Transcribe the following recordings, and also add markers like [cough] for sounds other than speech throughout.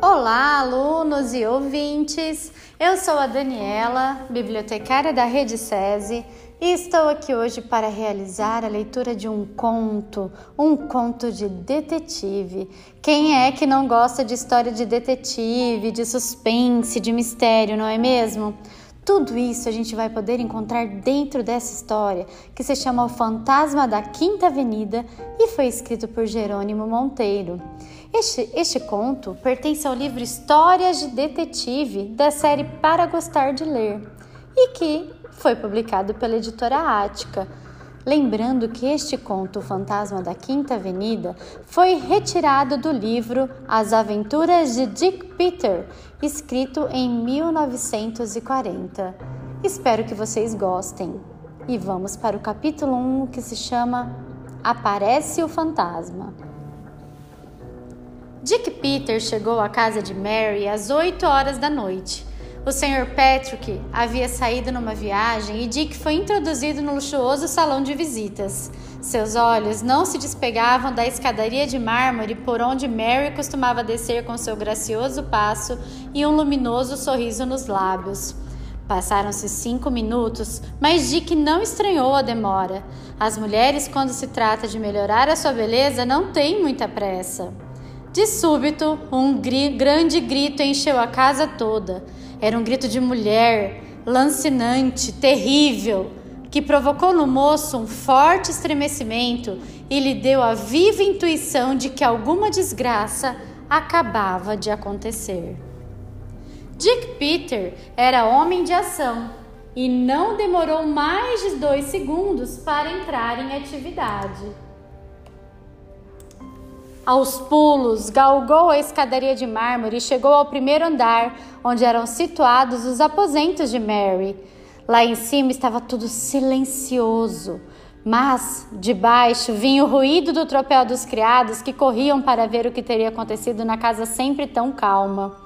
Olá, alunos e ouvintes! Eu sou a Daniela, bibliotecária da Rede SESI, e estou aqui hoje para realizar a leitura de um conto, um conto de detetive. Quem é que não gosta de história de detetive, de suspense, de mistério, não é mesmo? Tudo isso a gente vai poder encontrar dentro dessa história, que se chama O Fantasma da Quinta Avenida e foi escrito por Jerônimo Monteiro. Este, este conto pertence ao livro Histórias de Detetive da série Para Gostar de Ler e que foi publicado pela editora Ática. Lembrando que este conto, O Fantasma da Quinta Avenida, foi retirado do livro As Aventuras de Dick Peter, escrito em 1940. Espero que vocês gostem. E vamos para o capítulo 1 que se chama Aparece o Fantasma. Dick Peter chegou à casa de Mary às 8 horas da noite. O Sr. Patrick havia saído numa viagem e Dick foi introduzido no luxuoso salão de visitas. Seus olhos não se despegavam da escadaria de mármore por onde Mary costumava descer com seu gracioso passo e um luminoso sorriso nos lábios. Passaram-se cinco minutos, mas Dick não estranhou a demora. As mulheres, quando se trata de melhorar a sua beleza, não têm muita pressa. De súbito, um gri grande grito encheu a casa toda. Era um grito de mulher, lancinante, terrível, que provocou no moço um forte estremecimento e lhe deu a viva intuição de que alguma desgraça acabava de acontecer. Dick Peter era homem de ação e não demorou mais de dois segundos para entrar em atividade. Aos pulos, galgou a escadaria de mármore e chegou ao primeiro andar, onde eram situados os aposentos de Mary. Lá em cima estava tudo silencioso, mas de baixo vinha o ruído do tropel dos criados que corriam para ver o que teria acontecido na casa sempre tão calma.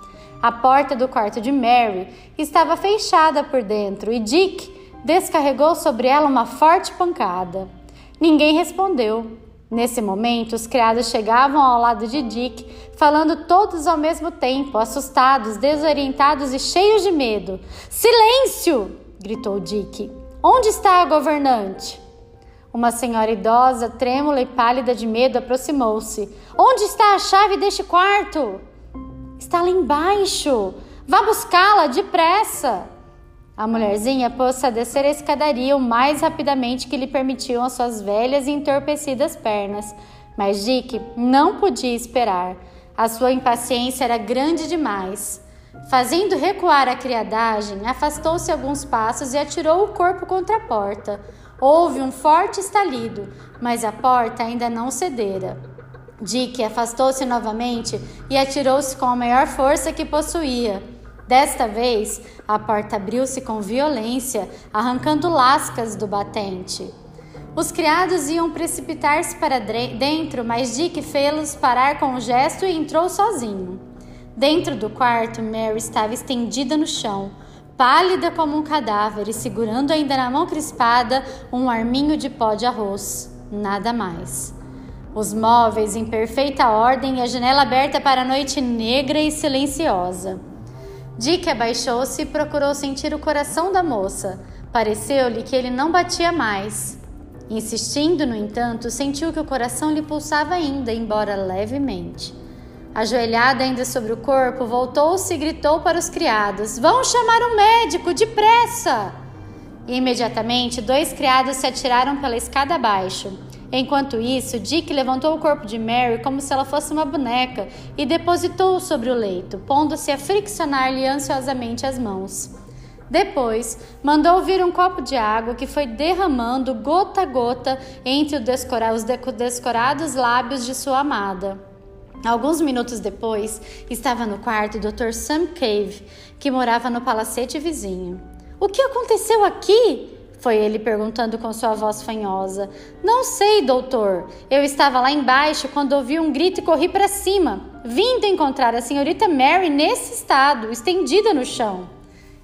A porta do quarto de Mary estava fechada por dentro e Dick descarregou sobre ela uma forte pancada. Ninguém respondeu. Nesse momento, os criados chegavam ao lado de Dick, falando todos ao mesmo tempo, assustados, desorientados e cheios de medo. Silêncio! gritou Dick. Onde está a governante? Uma senhora idosa, trêmula e pálida de medo, aproximou-se. Onde está a chave deste quarto? Está lá embaixo. Vá buscá-la depressa. A mulherzinha pôs-se a descer a escadaria o mais rapidamente que lhe permitiam as suas velhas e entorpecidas pernas, mas Dick não podia esperar. A sua impaciência era grande demais. Fazendo recuar a criadagem, afastou-se alguns passos e atirou o corpo contra a porta. Houve um forte estalido, mas a porta ainda não cedera. Dick afastou-se novamente e atirou-se com a maior força que possuía. Desta vez, a porta abriu-se com violência, arrancando lascas do batente. Os criados iam precipitar-se para dentro, mas Dick fê-los parar com um gesto e entrou sozinho. Dentro do quarto, Mary estava estendida no chão, pálida como um cadáver e segurando ainda na mão crispada um arminho de pó de arroz. Nada mais. Os móveis em perfeita ordem e a janela aberta para a noite negra e silenciosa. Dick abaixou-se e procurou sentir o coração da moça. Pareceu-lhe que ele não batia mais. Insistindo, no entanto, sentiu que o coração lhe pulsava ainda, embora levemente. Ajoelhada ainda sobre o corpo, voltou-se e gritou para os criados: Vão chamar um médico, depressa! E imediatamente, dois criados se atiraram pela escada abaixo. Enquanto isso, Dick levantou o corpo de Mary como se ela fosse uma boneca e depositou-o sobre o leito, pondo-se a friccionar-lhe ansiosamente as mãos. Depois, mandou vir um copo de água que foi derramando gota a gota entre os descorados lábios de sua amada. Alguns minutos depois, estava no quarto o Dr. Sam Cave, que morava no palacete vizinho. O que aconteceu aqui? Foi ele perguntando com sua voz fanhosa. Não sei, doutor. Eu estava lá embaixo quando ouvi um grito e corri para cima. Vindo encontrar a senhorita Mary nesse estado, estendida no chão.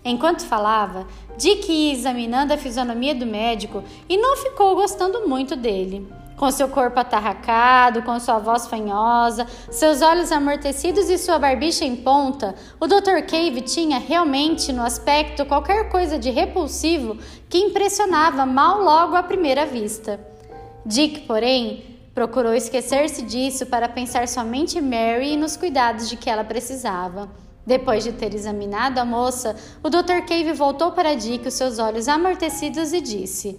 Enquanto falava, Dick ia examinando a fisionomia do médico e não ficou gostando muito dele. Com seu corpo atarracado, com sua voz fanhosa, seus olhos amortecidos e sua barbicha em ponta, o Dr. Cave tinha realmente no aspecto qualquer coisa de repulsivo que impressionava mal logo à primeira vista. Dick, porém, procurou esquecer-se disso para pensar somente em Mary e nos cuidados de que ela precisava. Depois de ter examinado a moça, o Dr. Cave voltou para Dick os seus olhos amortecidos e disse: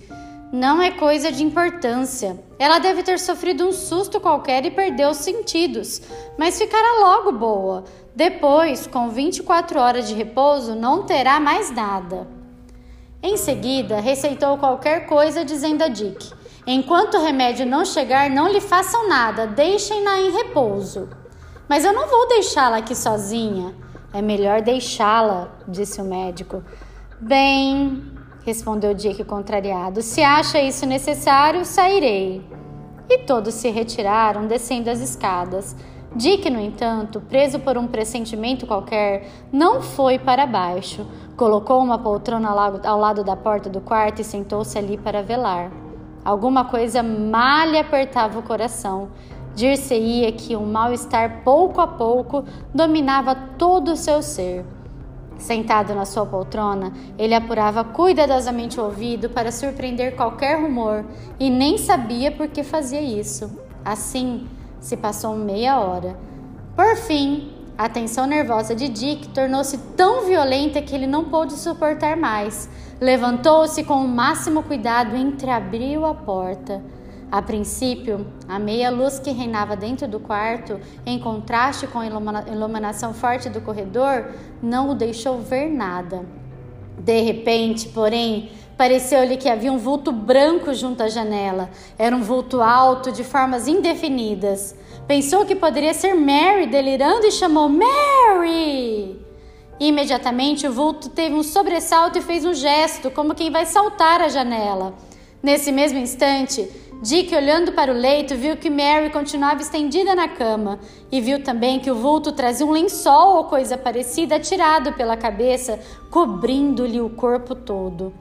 não é coisa de importância. Ela deve ter sofrido um susto qualquer e perdeu os sentidos, mas ficará logo boa. Depois, com 24 horas de repouso, não terá mais nada. Em seguida, receitou qualquer coisa, dizendo a Dick: Enquanto o remédio não chegar, não lhe façam nada, deixem-na em repouso. Mas eu não vou deixá-la aqui sozinha. É melhor deixá-la, disse o médico. Bem, respondeu Dick contrariado. Se acha isso necessário, sairei. E todos se retiraram, descendo as escadas. Dick, no entanto, preso por um pressentimento qualquer, não foi para baixo. Colocou uma poltrona ao lado da porta do quarto e sentou-se ali para velar. Alguma coisa mal lhe apertava o coração. Dir-se-ia que um mal-estar pouco a pouco dominava todo o seu ser. Sentado na sua poltrona, ele apurava cuidadosamente o ouvido para surpreender qualquer rumor e nem sabia por que fazia isso. Assim, se passou meia hora. Por fim, a tensão nervosa de Dick tornou-se tão violenta que ele não pôde suportar mais. Levantou-se com o máximo cuidado e entreabriu a porta. A princípio, a meia luz que reinava dentro do quarto, em contraste com a iluminação forte do corredor, não o deixou ver nada. De repente, porém, pareceu-lhe que havia um vulto branco junto à janela. Era um vulto alto, de formas indefinidas. Pensou que poderia ser Mary delirando e chamou Mary! Imediatamente o vulto teve um sobressalto e fez um gesto, como quem vai saltar a janela. Nesse mesmo instante, Dick, olhando para o leito, viu que Mary continuava estendida na cama e viu também que o vulto trazia um lençol ou coisa parecida tirado pela cabeça, cobrindo-lhe o corpo todo.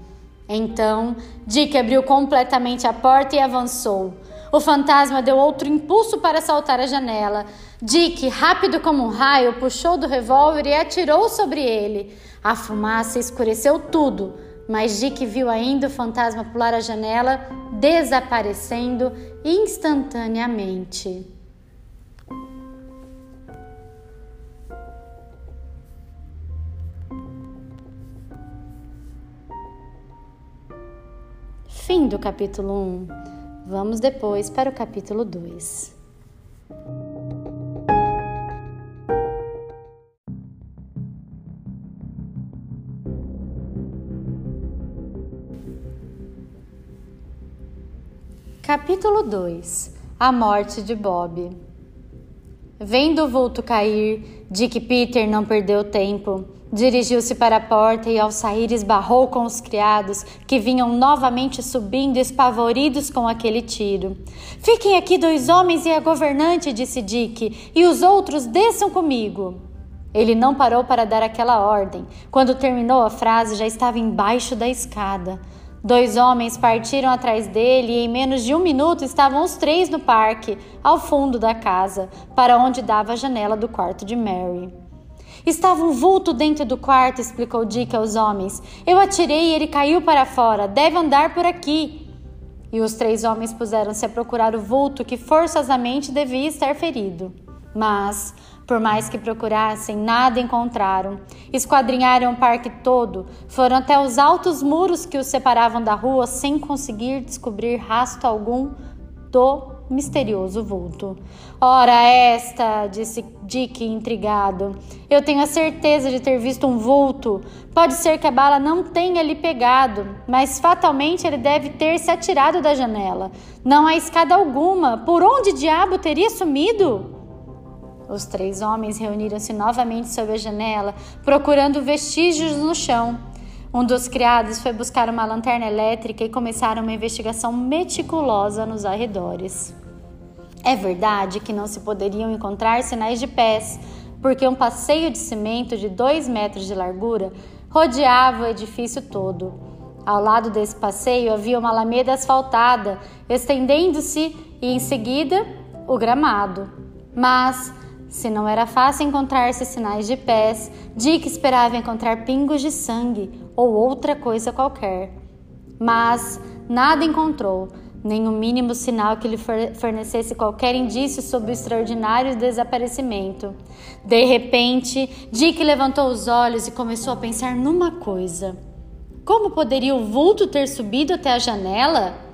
Então, Dick abriu completamente a porta e avançou. O fantasma deu outro impulso para saltar a janela. Dick, rápido como um raio, puxou do revólver e atirou sobre ele. A fumaça escureceu tudo mas Dick viu ainda o fantasma pular a janela, desaparecendo instantaneamente. Fim do capítulo 1. Vamos depois para o capítulo 2. Capítulo 2 A morte de Bob. Vendo o vulto cair, Dick Peter não perdeu tempo. Dirigiu-se para a porta e, ao sair, esbarrou com os criados, que vinham novamente subindo, espavoridos com aquele tiro. Fiquem aqui dois homens e a governante, disse Dick, e os outros desçam comigo. Ele não parou para dar aquela ordem. Quando terminou a frase, já estava embaixo da escada. Dois homens partiram atrás dele e em menos de um minuto estavam os três no parque, ao fundo da casa, para onde dava a janela do quarto de Mary. Estava um vulto dentro do quarto, explicou Dick aos homens. Eu atirei e ele caiu para fora. Deve andar por aqui. E os três homens puseram-se a procurar o vulto que forçosamente devia estar ferido. Mas por mais que procurassem, nada encontraram. Esquadrinharam o parque todo, foram até os altos muros que os separavam da rua sem conseguir descobrir rasto algum do misterioso vulto. Ora, esta, disse Dick intrigado. Eu tenho a certeza de ter visto um vulto. Pode ser que a bala não tenha lhe pegado, mas fatalmente ele deve ter se atirado da janela. Não há escada alguma. Por onde diabo teria sumido? Os três homens reuniram-se novamente sob a janela, procurando vestígios no chão. Um dos criados foi buscar uma lanterna elétrica e começaram uma investigação meticulosa nos arredores. É verdade que não se poderiam encontrar sinais de pés, porque um passeio de cimento de dois metros de largura rodeava o edifício todo. Ao lado desse passeio havia uma alameda asfaltada, estendendo-se e em seguida o gramado. Mas, se não era fácil encontrar esses sinais de pés, Dick esperava encontrar pingos de sangue ou outra coisa qualquer. Mas nada encontrou, nem o mínimo sinal que lhe fornecesse qualquer indício sobre o extraordinário desaparecimento. De repente, Dick levantou os olhos e começou a pensar numa coisa. Como poderia o vulto ter subido até a janela?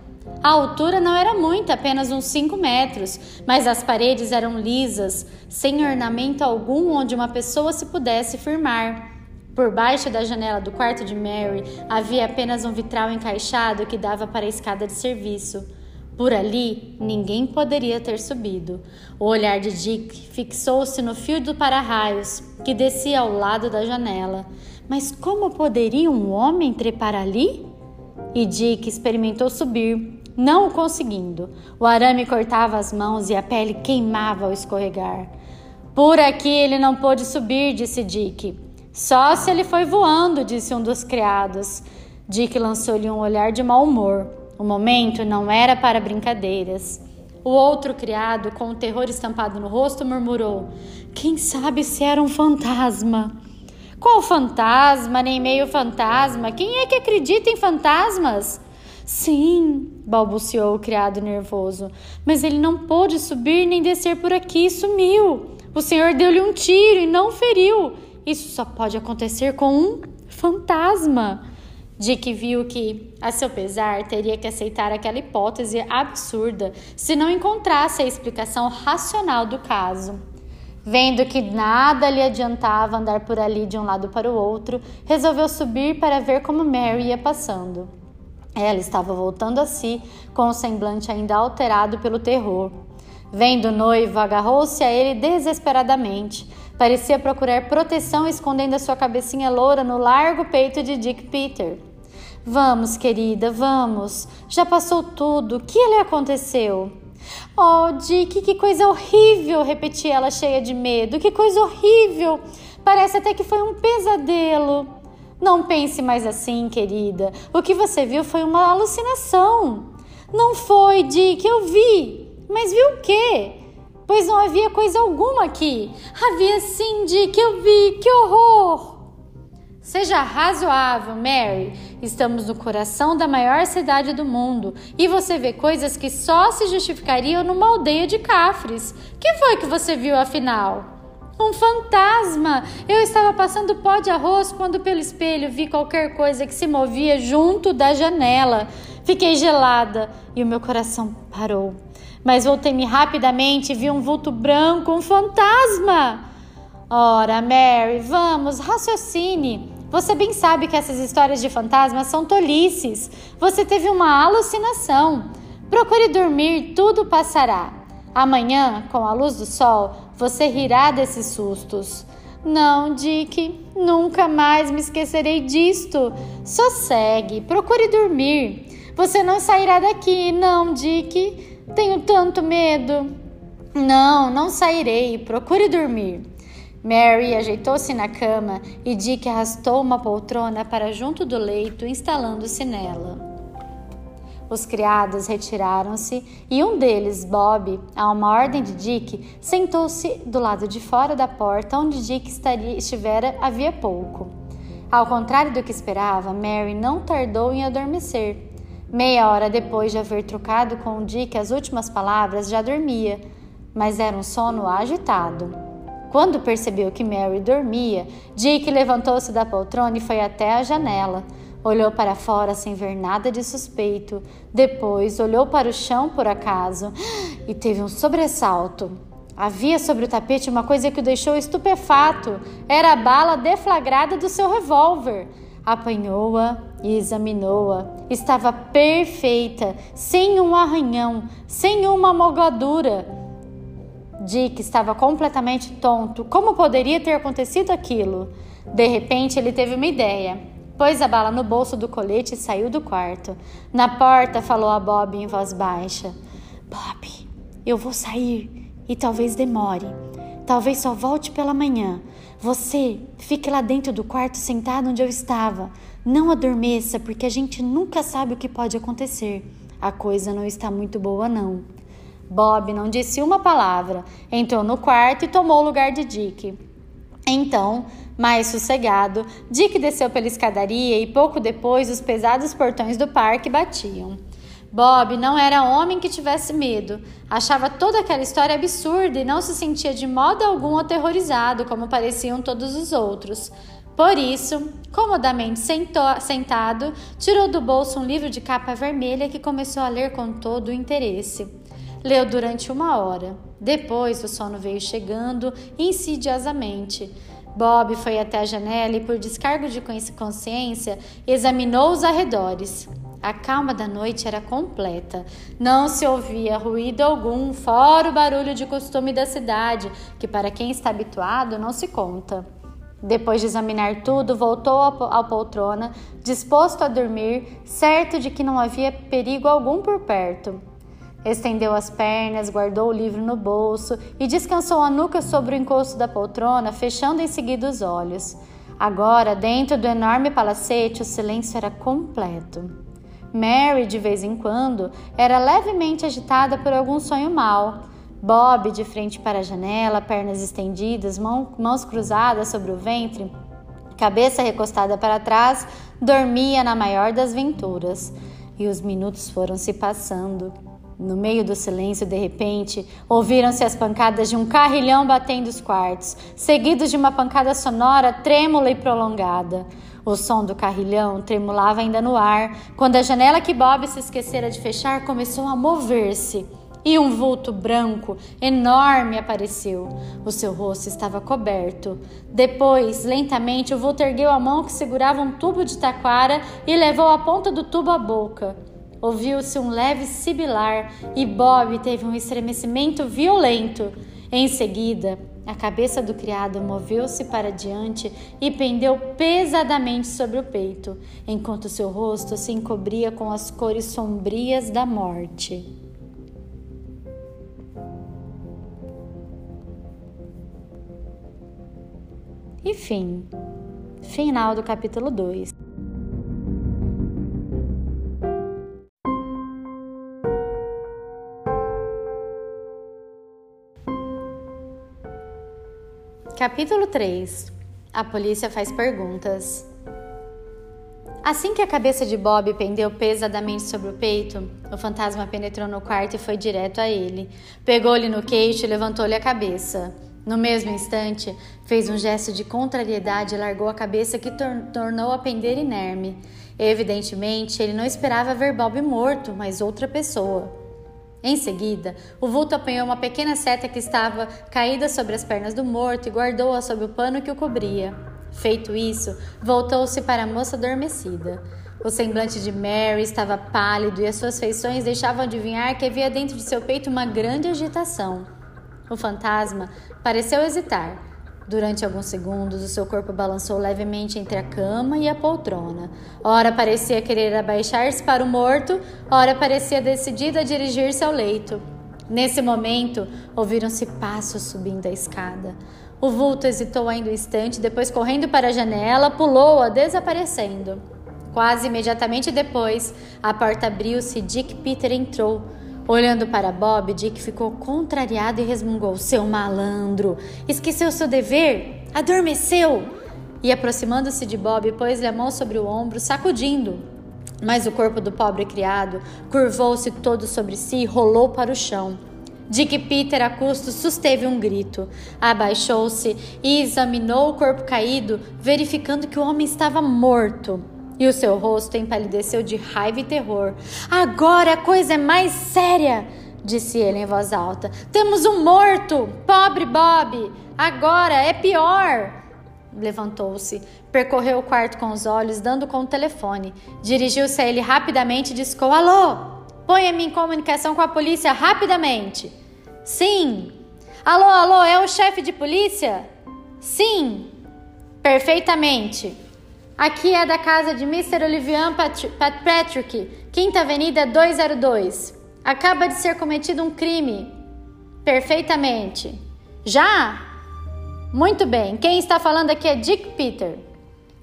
A altura não era muita, apenas uns 5 metros, mas as paredes eram lisas, sem ornamento algum onde uma pessoa se pudesse firmar. Por baixo da janela do quarto de Mary havia apenas um vitral encaixado que dava para a escada de serviço. Por ali, ninguém poderia ter subido. O olhar de Dick fixou-se no fio do para-raios que descia ao lado da janela. Mas como poderia um homem trepar ali? E Dick experimentou subir, não o conseguindo. O arame cortava as mãos e a pele queimava ao escorregar. Por aqui ele não pôde subir, disse Dick. Só se ele foi voando, disse um dos criados. Dick lançou-lhe um olhar de mau humor. O momento não era para brincadeiras. O outro criado, com o terror estampado no rosto, murmurou: Quem sabe se era um fantasma? Qual fantasma, nem meio fantasma? Quem é que acredita em fantasmas? Sim, balbuciou o criado nervoso, mas ele não pôde subir nem descer por aqui, sumiu. O senhor deu-lhe um tiro e não feriu. Isso só pode acontecer com um fantasma. Dick viu que, a seu pesar, teria que aceitar aquela hipótese absurda se não encontrasse a explicação racional do caso. Vendo que nada lhe adiantava andar por ali de um lado para o outro, resolveu subir para ver como Mary ia passando. Ela estava voltando a si, com o semblante ainda alterado pelo terror. Vendo o noivo, agarrou-se a ele desesperadamente Parecia procurar proteção escondendo a sua cabecinha loura no largo peito de Dick Peter. Vamos, querida, vamos. Já passou tudo. O que lhe aconteceu? Oh, Dick, que coisa horrível! repetia ela cheia de medo. Que coisa horrível! Parece até que foi um pesadelo. Não pense mais assim, querida. O que você viu foi uma alucinação. Não foi, Dick, eu vi. Mas viu o quê? pois não havia coisa alguma aqui. Havia sim, Dick, eu vi, que horror! Seja razoável, Mary. Estamos no coração da maior cidade do mundo e você vê coisas que só se justificariam numa aldeia de cafres. Que foi que você viu afinal? Um fantasma! Eu estava passando pó de arroz quando pelo espelho vi qualquer coisa que se movia junto da janela. Fiquei gelada e o meu coração parou mas voltei-me rapidamente e vi um vulto branco, um fantasma. Ora, Mary, vamos, raciocine. Você bem sabe que essas histórias de fantasmas são tolices. Você teve uma alucinação. Procure dormir, tudo passará. Amanhã, com a luz do sol, você rirá desses sustos. Não, Dick, nunca mais me esquecerei disto. Sossegue, procure dormir. Você não sairá daqui, não, Dick. Tenho tanto medo. Não, não sairei. Procure dormir. Mary ajeitou-se na cama e Dick arrastou uma poltrona para junto do leito, instalando-se nela. Os criados retiraram-se e um deles, Bob, a uma ordem de Dick, sentou-se do lado de fora da porta onde Dick estaria, estivera havia pouco. Ao contrário do que esperava, Mary não tardou em adormecer. Meia hora depois de haver trocado com Dick as últimas palavras, já dormia, mas era um sono agitado. Quando percebeu que Mary dormia, Dick levantou-se da poltrona e foi até a janela. Olhou para fora sem ver nada de suspeito. Depois olhou para o chão por acaso e teve um sobressalto. Havia sobre o tapete uma coisa que o deixou estupefato. Era a bala deflagrada do seu revólver. Apanhou-a e examinou-a. Estava perfeita, sem um arranhão, sem uma mogadura. Dick estava completamente tonto. Como poderia ter acontecido aquilo? De repente, ele teve uma ideia. Pôs a bala no bolso do colete e saiu do quarto. Na porta, falou a Bob em voz baixa: Bob, eu vou sair e talvez demore. Talvez só volte pela manhã. Você fique lá dentro do quarto sentado onde eu estava. Não adormeça, porque a gente nunca sabe o que pode acontecer. A coisa não está muito boa, não. Bob não disse uma palavra, entrou no quarto e tomou o lugar de Dick. Então, mais sossegado, Dick desceu pela escadaria e pouco depois os pesados portões do parque batiam. Bob não era homem que tivesse medo. Achava toda aquela história absurda e não se sentia de modo algum aterrorizado, como pareciam todos os outros. Por isso, comodamente sentou, sentado, tirou do bolso um livro de capa vermelha que começou a ler com todo o interesse. Leu durante uma hora. Depois, o sono veio chegando insidiosamente. Bob foi até a janela e, por descargo de consciência, examinou os arredores. A calma da noite era completa. Não se ouvia ruído algum, fora o barulho de costume da cidade, que para quem está habituado não se conta. Depois de examinar tudo, voltou à poltrona, disposto a dormir, certo de que não havia perigo algum por perto. Estendeu as pernas, guardou o livro no bolso e descansou a nuca sobre o encosto da poltrona, fechando em seguida os olhos. Agora, dentro do enorme palacete, o silêncio era completo. Mary, de vez em quando, era levemente agitada por algum sonho mau. Bob, de frente para a janela, pernas estendidas, mãos cruzadas sobre o ventre, cabeça recostada para trás, dormia na maior das venturas. E os minutos foram se passando. No meio do silêncio, de repente, ouviram-se as pancadas de um carrilhão batendo os quartos, seguidos de uma pancada sonora, trêmula e prolongada. O som do carrilhão tremulava ainda no ar, quando a janela que Bob se esquecera de fechar começou a mover-se. E um vulto branco, enorme, apareceu. O seu rosto estava coberto. Depois, lentamente, o vulto ergueu a mão que segurava um tubo de taquara e levou a ponta do tubo à boca. Ouviu-se um leve sibilar e Bob teve um estremecimento violento. Em seguida, a cabeça do criado moveu-se para diante e pendeu pesadamente sobre o peito, enquanto seu rosto se encobria com as cores sombrias da morte. E fim. Final do capítulo 2. Capítulo 3 A polícia faz perguntas. Assim que a cabeça de Bob pendeu pesadamente sobre o peito, o fantasma penetrou no quarto e foi direto a ele. Pegou-lhe no queixo e levantou-lhe a cabeça. No mesmo instante, fez um gesto de contrariedade e largou a cabeça que tor tornou a pender inerme. Evidentemente, ele não esperava ver Bob morto, mas outra pessoa. Em seguida, o vulto apanhou uma pequena seta que estava caída sobre as pernas do morto e guardou-a sob o pano que o cobria. Feito isso, voltou-se para a moça adormecida. O semblante de Mary estava pálido e as suas feições deixavam adivinhar que havia dentro de seu peito uma grande agitação. O fantasma pareceu hesitar, Durante alguns segundos, o seu corpo balançou levemente entre a cama e a poltrona. Ora parecia querer abaixar-se para o morto, ora parecia decidida a dirigir-se ao leito. Nesse momento, ouviram-se passos subindo a escada. O vulto hesitou ainda um instante, depois, correndo para a janela, pulou-a, desaparecendo. Quase imediatamente depois, a porta abriu-se e Dick Peter entrou. Olhando para Bob, Dick ficou contrariado e resmungou: Seu malandro, esqueceu seu dever? Adormeceu! E aproximando-se de Bob, pôs-lhe a mão sobre o ombro, sacudindo. Mas o corpo do pobre criado curvou-se todo sobre si e rolou para o chão. Dick Peter, a custo, susteve um grito. Abaixou-se e examinou o corpo caído, verificando que o homem estava morto e o seu rosto empalideceu de raiva e terror. Agora a coisa é mais séria, disse ele em voz alta. Temos um morto! Pobre Bob! Agora é pior! Levantou-se, percorreu o quarto com os olhos, dando com o telefone. Dirigiu-se a ele rapidamente e discou: Alô! Ponha-me em comunicação com a polícia rapidamente. Sim. Alô, alô, é o chefe de polícia? Sim. Perfeitamente. Aqui é da casa de Mr. Olivian Patrick, Quinta Avenida 202. Acaba de ser cometido um crime. Perfeitamente. Já? Muito bem. Quem está falando aqui é Dick Peter.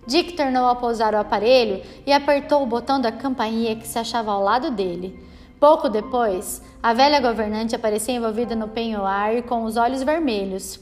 Dick tornou a pousar o aparelho e apertou o botão da campainha que se achava ao lado dele. Pouco depois, a velha governante aparecia envolvida no penhoar e com os olhos vermelhos.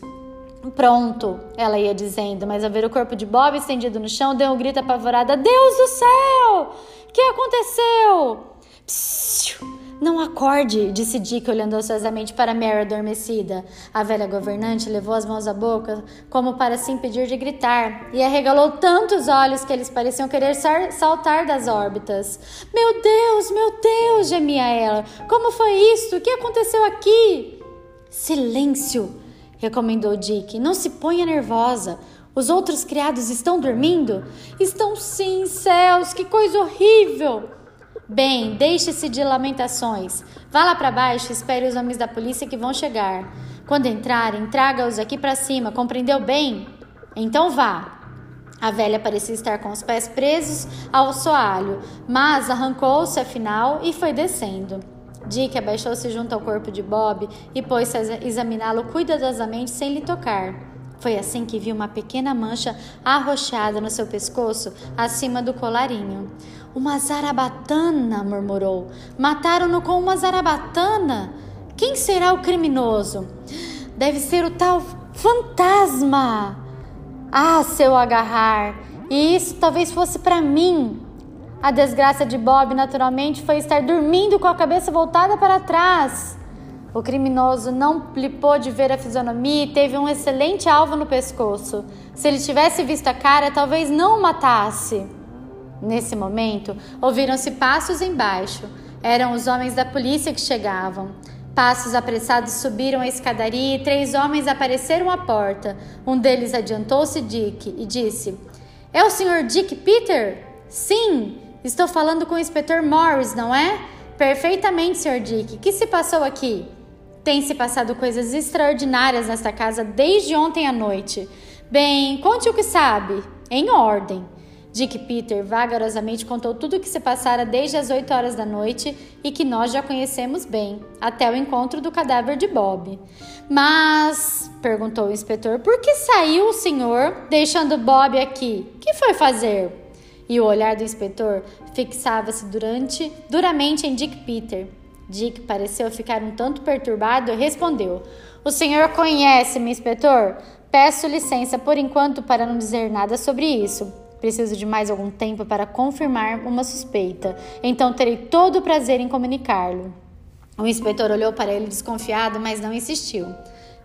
Pronto, ela ia dizendo, mas ao ver o corpo de Bob estendido no chão, deu um grito apavorado: Deus do céu! O que aconteceu? Psiu. Não acorde, disse Dick, olhando ansiosamente para Mary adormecida. A velha governante levou as mãos à boca, como para se impedir de gritar, e arregalou tantos olhos que eles pareciam querer saltar das órbitas. Meu Deus, meu Deus, gemia ela. Como foi isso? O que aconteceu aqui? Silêncio, recomendou Dick. Não se ponha nervosa. Os outros criados estão dormindo? Estão sim, céus, que coisa horrível! Bem, deixe-se de lamentações. Vá lá para baixo e espere os homens da polícia que vão chegar. Quando entrarem, traga-os aqui para cima, compreendeu bem? Então vá. A velha parecia estar com os pés presos ao soalho, mas arrancou-se afinal e foi descendo. Dick abaixou-se junto ao corpo de Bob e pôs-se a examiná-lo cuidadosamente sem lhe tocar. Foi assim que viu uma pequena mancha arroxeada no seu pescoço, acima do colarinho. Uma zarabatana, murmurou. Mataram-no com uma zarabatana. Quem será o criminoso? Deve ser o tal fantasma. Ah, se eu agarrar. E isso talvez fosse para mim. A desgraça de Bob, naturalmente, foi estar dormindo com a cabeça voltada para trás. O criminoso não lhe pôde ver a fisionomia e teve um excelente alvo no pescoço. Se ele tivesse visto a cara, talvez não o matasse. Nesse momento, ouviram-se passos embaixo. Eram os homens da polícia que chegavam. Passos apressados subiram a escadaria e três homens apareceram à porta. Um deles adiantou-se Dick e disse: É o Sr. Dick Peter? Sim, estou falando com o inspetor Morris, não é? Perfeitamente, Sr. Dick. Que se passou aqui? Tem se passado coisas extraordinárias nesta casa desde ontem à noite. Bem, conte o que sabe. Em ordem. Dick Peter vagarosamente contou tudo o que se passara desde as 8 horas da noite e que nós já conhecemos bem, até o encontro do cadáver de Bob. Mas, perguntou o inspetor, por que saiu o senhor deixando Bob aqui? Que foi fazer? E o olhar do inspetor fixava-se durante duramente em Dick Peter. Dick pareceu ficar um tanto perturbado e respondeu: O senhor conhece-me, inspetor? Peço licença por enquanto para não dizer nada sobre isso. Preciso de mais algum tempo para confirmar uma suspeita, então terei todo o prazer em comunicá-lo. O inspetor olhou para ele desconfiado, mas não insistiu.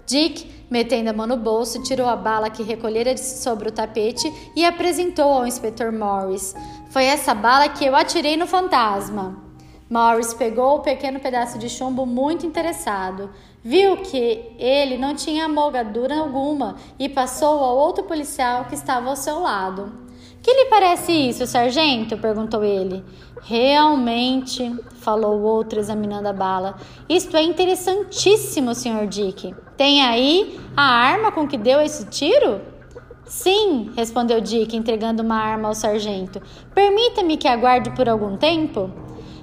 Dick, metendo a mão no bolso, tirou a bala que recolhera sobre o tapete e apresentou ao inspetor Morris. Foi essa bala que eu atirei no fantasma. Morris pegou o pequeno pedaço de chumbo muito interessado. Viu que ele não tinha molgadura alguma e passou ao outro policial que estava ao seu lado. Que lhe parece isso, sargento? perguntou ele. Realmente, falou o outro examinando a bala. Isto é interessantíssimo, Sr. Dick. Tem aí a arma com que deu esse tiro? Sim, respondeu Dick, entregando uma arma ao sargento. Permita-me que aguarde por algum tempo.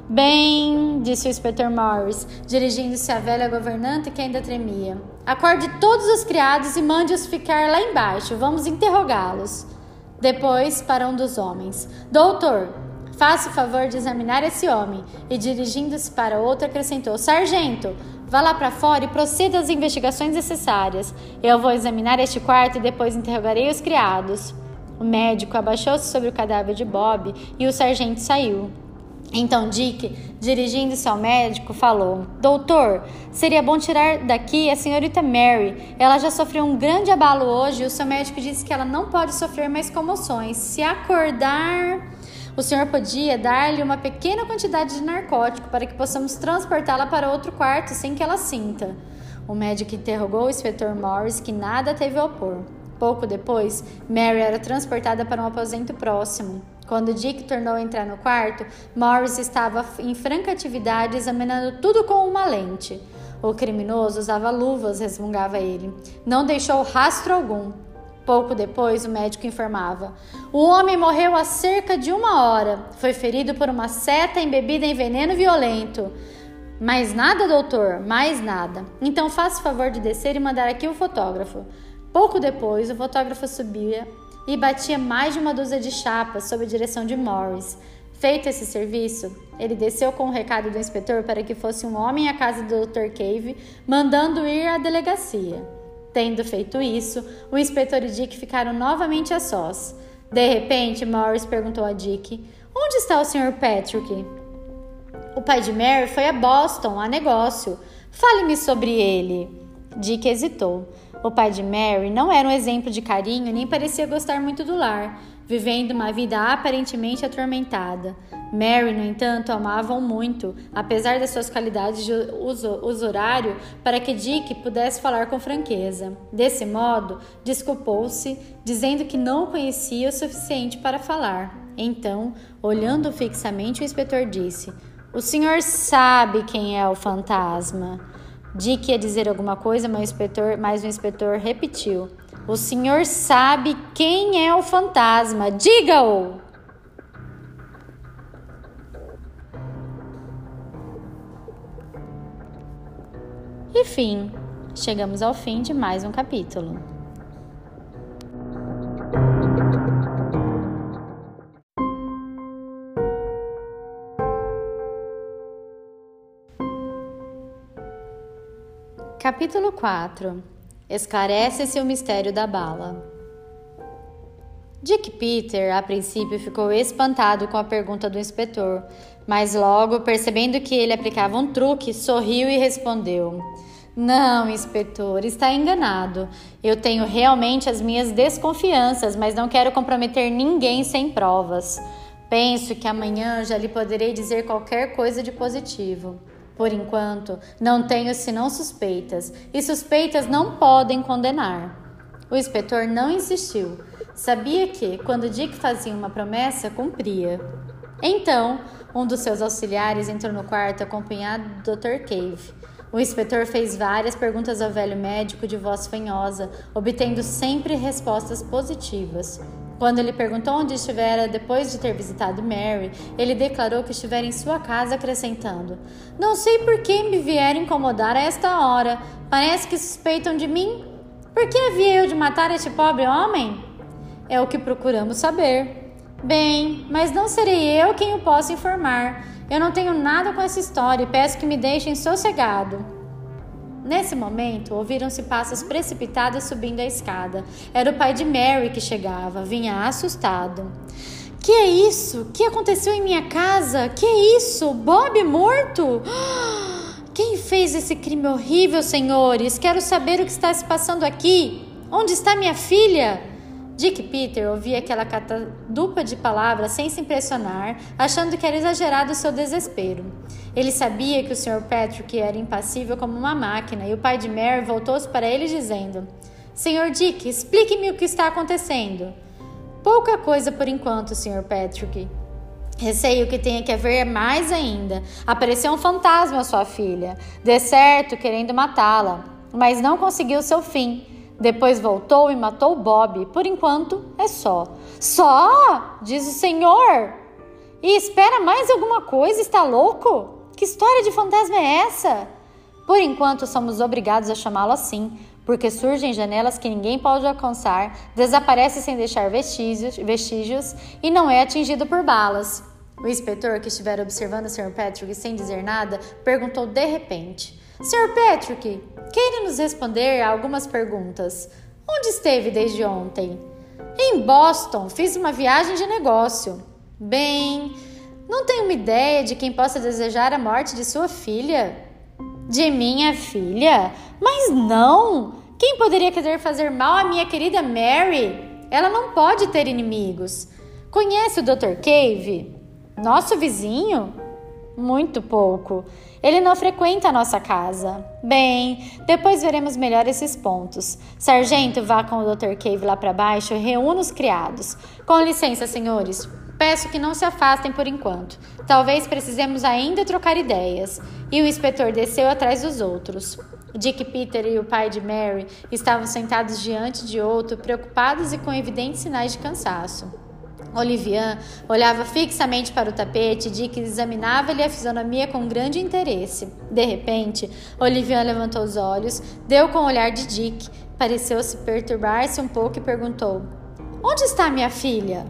Bem, disse o inspetor Morris, dirigindo-se à velha governanta que ainda tremia. Acorde todos os criados e mande-os ficar lá embaixo. Vamos interrogá-los. Depois, para um dos homens: Doutor, faça o favor de examinar esse homem. E dirigindo-se para outro, acrescentou: Sargento, vá lá para fora e proceda às investigações necessárias. Eu vou examinar este quarto e depois interrogarei os criados. O médico abaixou-se sobre o cadáver de Bob e o sargento saiu. Então Dick, dirigindo-se ao médico, falou: Doutor, seria bom tirar daqui a senhorita Mary. Ela já sofreu um grande abalo hoje e o seu médico disse que ela não pode sofrer mais comoções. Se acordar, o senhor podia dar-lhe uma pequena quantidade de narcótico para que possamos transportá-la para outro quarto sem que ela sinta. O médico interrogou o inspetor Morris, que nada teve a opor. Pouco depois, Mary era transportada para um aposento próximo. Quando Dick tornou a entrar no quarto, Morris estava em franca atividade examinando tudo com uma lente. O criminoso usava luvas, resmungava ele. Não deixou rastro algum. Pouco depois, o médico informava: O homem morreu há cerca de uma hora. Foi ferido por uma seta embebida em veneno violento. Mais nada, doutor? Mais nada. Então faça o favor de descer e mandar aqui o fotógrafo. Pouco depois, o fotógrafo subia e batia mais de uma dúzia de chapas sob a direção de Morris. Feito esse serviço, ele desceu com o recado do inspetor para que fosse um homem à casa do Dr. Cave, mandando ir à delegacia. Tendo feito isso, o inspetor e Dick ficaram novamente a sós. De repente, Morris perguntou a Dick: Onde está o Sr. Patrick? O pai de Mary foi a Boston a negócio. Fale-me sobre ele. Dick hesitou. O pai de Mary não era um exemplo de carinho nem parecia gostar muito do lar, vivendo uma vida aparentemente atormentada. Mary, no entanto, amava-o muito, apesar das suas qualidades de usurário, para que Dick pudesse falar com franqueza. Desse modo, desculpou-se, dizendo que não o conhecia o suficiente para falar. Então, olhando fixamente, o inspetor disse: O senhor sabe quem é o fantasma? Dick ia dizer alguma coisa, mas o inspetor, mas o inspetor repetiu: O senhor sabe quem é o fantasma? Diga-o! E fim, chegamos ao fim de mais um capítulo. Capítulo 4 Esclarece-se o mistério da bala. Dick Peter, a princípio, ficou espantado com a pergunta do inspetor, mas logo, percebendo que ele aplicava um truque, sorriu e respondeu: Não, inspetor, está enganado. Eu tenho realmente as minhas desconfianças, mas não quero comprometer ninguém sem provas. Penso que amanhã já lhe poderei dizer qualquer coisa de positivo. Por enquanto, não tenho senão suspeitas, e suspeitas não podem condenar. O inspetor não insistiu. Sabia que, quando Dick fazia uma promessa, cumpria. Então, um dos seus auxiliares entrou no quarto acompanhado do Dr. Cave. O inspetor fez várias perguntas ao velho médico de voz fanhosa, obtendo sempre respostas positivas. Quando ele perguntou onde estivera depois de ter visitado Mary, ele declarou que estivera em sua casa, acrescentando: Não sei por que me vieram incomodar a esta hora. Parece que suspeitam de mim. Por que havia eu de matar este pobre homem? É o que procuramos saber. Bem, mas não serei eu quem o possa informar. Eu não tenho nada com essa história e peço que me deixem sossegado. Nesse momento, ouviram-se passos precipitados subindo a escada. Era o pai de Mary que chegava, vinha assustado. Que é isso? Que aconteceu em minha casa? Que é isso? Bob morto? [gasps] Quem fez esse crime horrível, senhores? Quero saber o que está se passando aqui. Onde está minha filha? Dick Peter ouvia aquela catadupa de palavras sem se impressionar, achando que era exagerado o seu desespero. Ele sabia que o Sr. Patrick era impassível como uma máquina e o pai de Mary voltou-se para ele dizendo: Sr. Dick, explique-me o que está acontecendo. Pouca coisa por enquanto, Sr. Patrick. Receio que tenha que haver mais ainda. Apareceu um fantasma à sua filha, de certo querendo matá-la, mas não conseguiu seu fim. Depois voltou e matou Bob. Por enquanto, é só. Só? Diz o senhor. E espera mais alguma coisa? Está louco? Que história de fantasma é essa? Por enquanto, somos obrigados a chamá-lo assim, porque surgem janelas que ninguém pode alcançar, desaparece sem deixar vestígios, vestígios e não é atingido por balas. O inspetor, que estivera observando o Sr. Patrick sem dizer nada, perguntou de repente: Sr. Patrick, queira nos responder a algumas perguntas. Onde esteve desde ontem? Em Boston, fiz uma viagem de negócio. Bem, não tenho uma ideia de quem possa desejar a morte de sua filha. De minha filha? Mas não! Quem poderia querer fazer mal à minha querida Mary? Ela não pode ter inimigos. Conhece o Dr. Cave? Nosso vizinho? Muito pouco. Ele não frequenta a nossa casa. Bem, depois veremos melhor esses pontos. Sargento, vá com o Dr. Cave lá para baixo e reúna os criados. Com licença, senhores. Peço que não se afastem por enquanto. Talvez precisemos ainda trocar ideias. E o inspetor desceu atrás dos outros. Dick Peter e o pai de Mary estavam sentados diante de outro, preocupados e com evidentes sinais de cansaço. Olivian olhava fixamente para o tapete, Dick examinava-lhe a fisionomia com grande interesse. De repente, Olivian levantou os olhos, deu com o olhar de Dick, pareceu-se perturbar-se um pouco e perguntou: Onde está minha filha?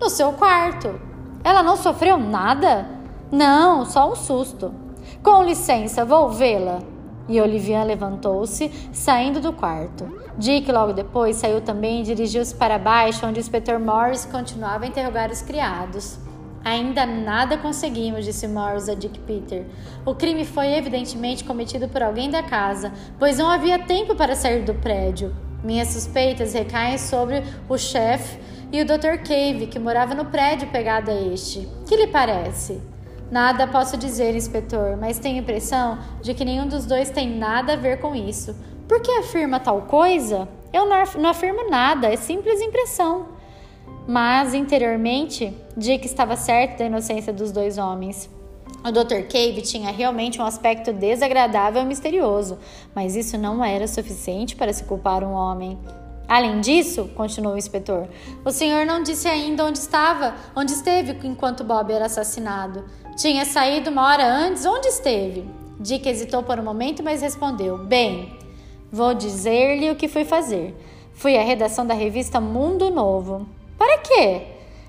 No seu quarto. Ela não sofreu nada? Não, só um susto. Com licença, vou vê-la. E Olivian levantou-se, saindo do quarto. Dick, logo depois, saiu também e dirigiu-se para baixo, onde o inspetor Morris continuava a interrogar os criados. Ainda nada conseguimos, disse Morris a Dick Peter. O crime foi evidentemente cometido por alguém da casa, pois não havia tempo para sair do prédio. Minhas suspeitas recaem sobre o chefe e o Dr. Cave, que morava no prédio pegado a este. Que lhe parece? Nada posso dizer, inspetor, mas tenho impressão de que nenhum dos dois tem nada a ver com isso. Por que afirma tal coisa? Eu não afirmo nada, é simples impressão. Mas, interiormente, Dick estava certo da inocência dos dois homens. O Dr. Cave tinha realmente um aspecto desagradável e misterioso, mas isso não era suficiente para se culpar um homem. Além disso, continuou o inspetor, o senhor não disse ainda onde estava, onde esteve enquanto Bob era assassinado. Tinha saído uma hora antes, onde esteve? Dick hesitou por um momento, mas respondeu: Bem, vou dizer-lhe o que fui fazer. Fui à redação da revista Mundo Novo. Para quê?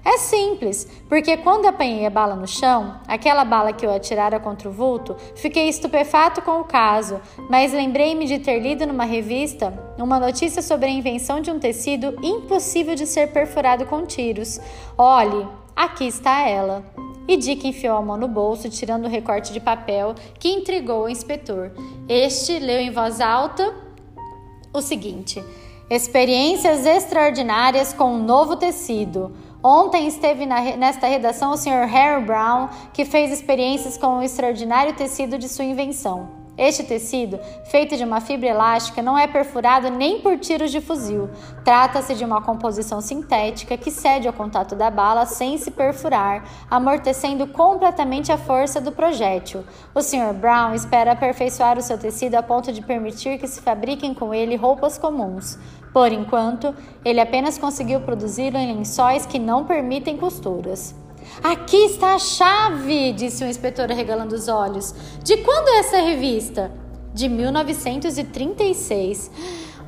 É simples, porque quando apanhei a bala no chão, aquela bala que eu atirara contra o vulto, fiquei estupefato com o caso, mas lembrei-me de ter lido numa revista uma notícia sobre a invenção de um tecido impossível de ser perfurado com tiros. Olhe, aqui está ela. E Dick enfiou a mão no bolso, tirando o recorte de papel que intrigou o inspetor. Este leu em voz alta o seguinte: Experiências extraordinárias com um novo tecido. Ontem esteve na, nesta redação o Sr. Harry Brown, que fez experiências com o extraordinário tecido de sua invenção. Este tecido, feito de uma fibra elástica, não é perfurado nem por tiros de fuzil. Trata-se de uma composição sintética que cede ao contato da bala sem se perfurar, amortecendo completamente a força do projétil. O Sr. Brown espera aperfeiçoar o seu tecido a ponto de permitir que se fabriquem com ele roupas comuns. Por enquanto, ele apenas conseguiu produzi-lo em lençóis que não permitem costuras. Aqui está a chave, disse o inspetor regalando os olhos. De quando é essa revista? De 1936.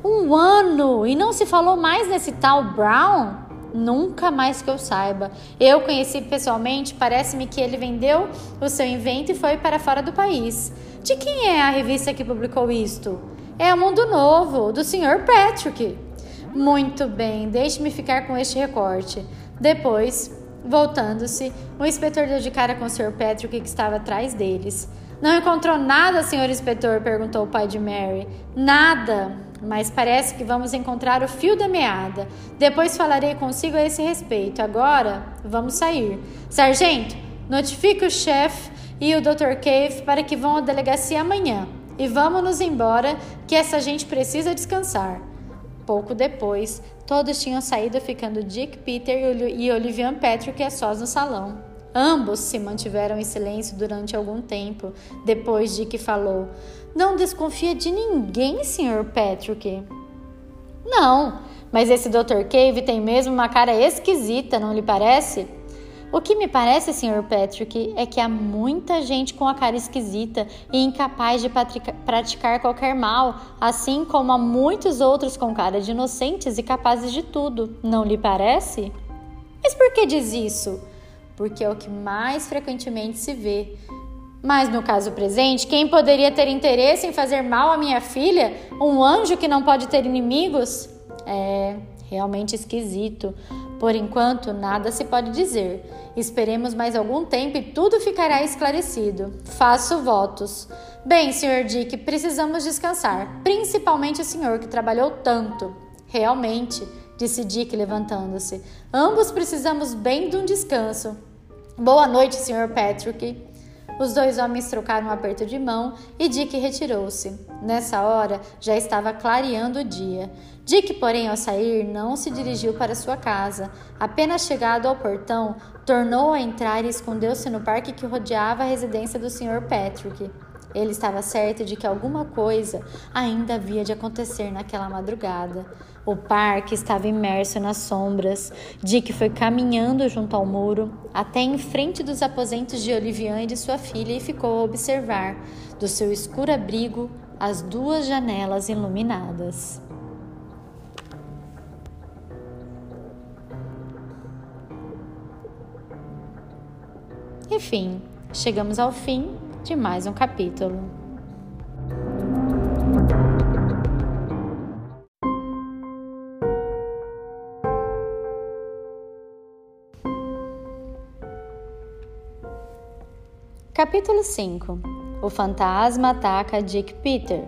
Um ano! E não se falou mais nesse tal Brown? Nunca mais que eu saiba. Eu conheci pessoalmente, parece-me que ele vendeu o seu invento e foi para fora do país. De quem é a revista que publicou isto? É o Mundo Novo, do Sr. Patrick. Muito bem, deixe-me ficar com este recorte. Depois, Voltando-se, o inspetor deu de cara com o Sr. Patrick que estava atrás deles. Não encontrou nada, senhor inspetor? perguntou o pai de Mary. Nada, mas parece que vamos encontrar o fio da meada. Depois falarei consigo a esse respeito. Agora, vamos sair. Sargento, notifique o chefe e o Dr. Cave para que vão à delegacia amanhã. E vamos nos embora, que essa gente precisa descansar. Pouco depois, todos tinham saído, ficando Dick, Peter e Olivian Patrick a sós no salão. Ambos se mantiveram em silêncio durante algum tempo. Depois, Dick falou: Não desconfia de ninguém, Sr. Patrick. Não, mas esse Dr. Cave tem mesmo uma cara esquisita, não lhe parece? O que me parece, Sr. Patrick, é que há muita gente com a cara esquisita e incapaz de praticar qualquer mal, assim como há muitos outros com cara de inocentes e capazes de tudo. Não lhe parece? Mas por que diz isso? Porque é o que mais frequentemente se vê. Mas no caso presente, quem poderia ter interesse em fazer mal à minha filha? Um anjo que não pode ter inimigos? É realmente esquisito. Por enquanto, nada se pode dizer. Esperemos mais algum tempo e tudo ficará esclarecido. Faço votos. Bem, Sr. Dick, precisamos descansar, principalmente o senhor que trabalhou tanto. Realmente, disse Dick levantando-se. Ambos precisamos bem de um descanso. Boa noite, Sr. Patrick. Os dois homens trocaram um aperto de mão e Dick retirou-se. Nessa hora já estava clareando o dia. Dick, porém, ao sair, não se dirigiu para sua casa. Apenas chegado ao portão, tornou a entrar e escondeu-se no parque que rodeava a residência do Sr. Patrick. Ele estava certo de que alguma coisa ainda havia de acontecer naquela madrugada. O parque estava imerso nas sombras. Dick foi caminhando junto ao muro até em frente dos aposentos de Olivian e de sua filha e ficou a observar, do seu escuro abrigo, as duas janelas iluminadas. Enfim, chegamos ao fim de mais um capítulo. Capítulo 5 O fantasma ataca Dick Peter.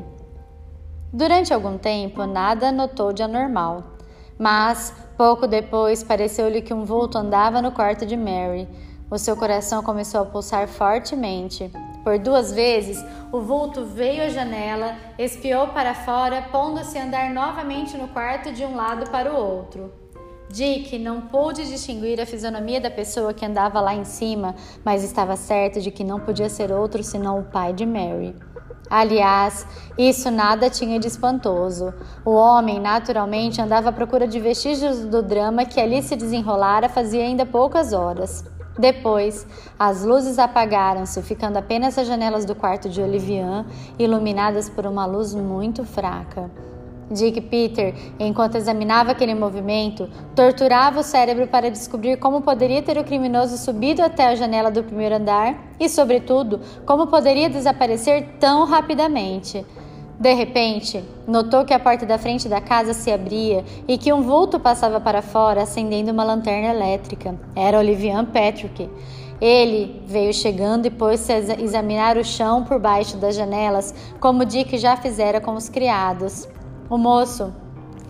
Durante algum tempo, nada notou de anormal, mas pouco depois pareceu-lhe que um vulto andava no quarto de Mary. O seu coração começou a pulsar fortemente. Por duas vezes, o vulto veio à janela, espiou para fora, pondo-se a andar novamente no quarto de um lado para o outro. Dick não pôde distinguir a fisionomia da pessoa que andava lá em cima, mas estava certo de que não podia ser outro senão o pai de Mary. Aliás, isso nada tinha de espantoso. O homem, naturalmente, andava à procura de vestígios do drama que ali se desenrolara fazia ainda poucas horas. Depois, as luzes apagaram-se, ficando apenas as janelas do quarto de Olivian iluminadas por uma luz muito fraca. Dick Peter, enquanto examinava aquele movimento, torturava o cérebro para descobrir como poderia ter o criminoso subido até a janela do primeiro andar e, sobretudo, como poderia desaparecer tão rapidamente. De repente, notou que a porta da frente da casa se abria e que um vulto passava para fora acendendo uma lanterna elétrica. Era Olivian Patrick. Ele veio chegando e pôs-se a examinar o chão por baixo das janelas, como Dick já fizera com os criados. O moço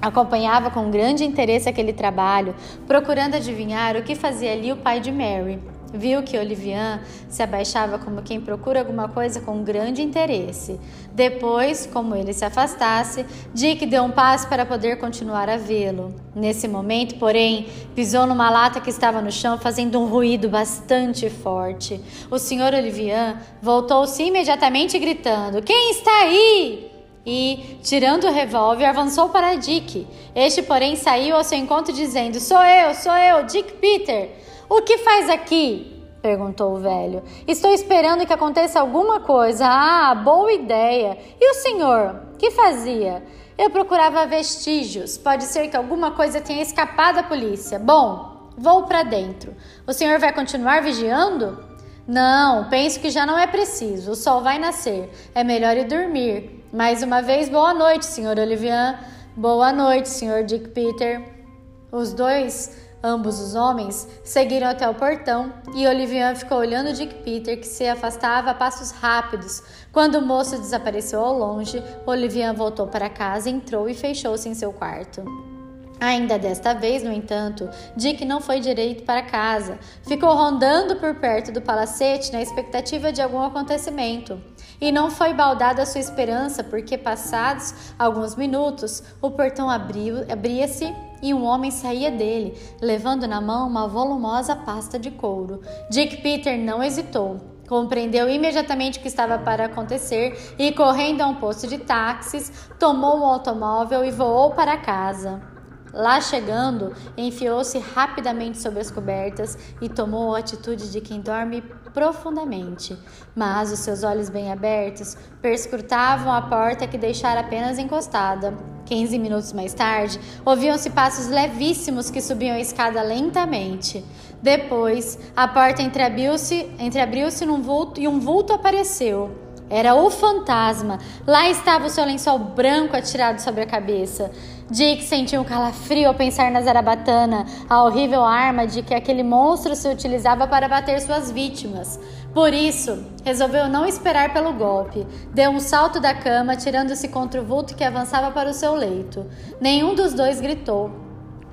acompanhava com grande interesse aquele trabalho, procurando adivinhar o que fazia ali o pai de Mary. Viu que Olivian se abaixava como quem procura alguma coisa com grande interesse. Depois, como ele se afastasse, Dick deu um passo para poder continuar a vê-lo. Nesse momento, porém, pisou numa lata que estava no chão, fazendo um ruído bastante forte. O senhor Olivian voltou-se imediatamente gritando: Quem está aí? e, tirando o revólver, avançou para Dick. Este, porém, saiu ao seu encontro dizendo: Sou eu, sou eu, Dick Peter. O que faz aqui? perguntou o velho. Estou esperando que aconteça alguma coisa. Ah, boa ideia. E o senhor? Que fazia? Eu procurava vestígios. Pode ser que alguma coisa tenha escapado à polícia. Bom, vou para dentro. O senhor vai continuar vigiando? Não, penso que já não é preciso. O sol vai nascer. É melhor ir dormir. Mais uma vez, boa noite, senhor Olivian. Boa noite, senhor Dick Peter. Os dois, ambos os homens, seguiram até o portão e Olivian ficou olhando Dick Peter, que se afastava a passos rápidos. Quando o moço desapareceu ao longe, Olivian voltou para casa, entrou e fechou-se em seu quarto. Ainda desta vez, no entanto, Dick não foi direito para casa. Ficou rondando por perto do palacete na expectativa de algum acontecimento. E não foi baldada a sua esperança, porque passados alguns minutos, o portão abria-se e um homem saía dele, levando na mão uma volumosa pasta de couro. Dick Peter não hesitou. Compreendeu imediatamente o que estava para acontecer e, correndo a um posto de táxis, tomou o automóvel e voou para casa. Lá chegando, enfiou-se rapidamente sobre as cobertas e tomou a atitude de quem dorme profundamente. Mas os seus olhos bem abertos perscrutavam a porta que deixara apenas encostada. Quinze minutos mais tarde, ouviam-se passos levíssimos que subiam a escada lentamente. Depois, a porta entreabriu-se entreabriu num vulto e um vulto apareceu. Era o fantasma. Lá estava o seu lençol branco atirado sobre a cabeça. Dick sentiu um calafrio ao pensar na zarabatana, a horrível arma de que aquele monstro se utilizava para bater suas vítimas. Por isso, resolveu não esperar pelo golpe. Deu um salto da cama, tirando-se contra o vulto que avançava para o seu leito. Nenhum dos dois gritou.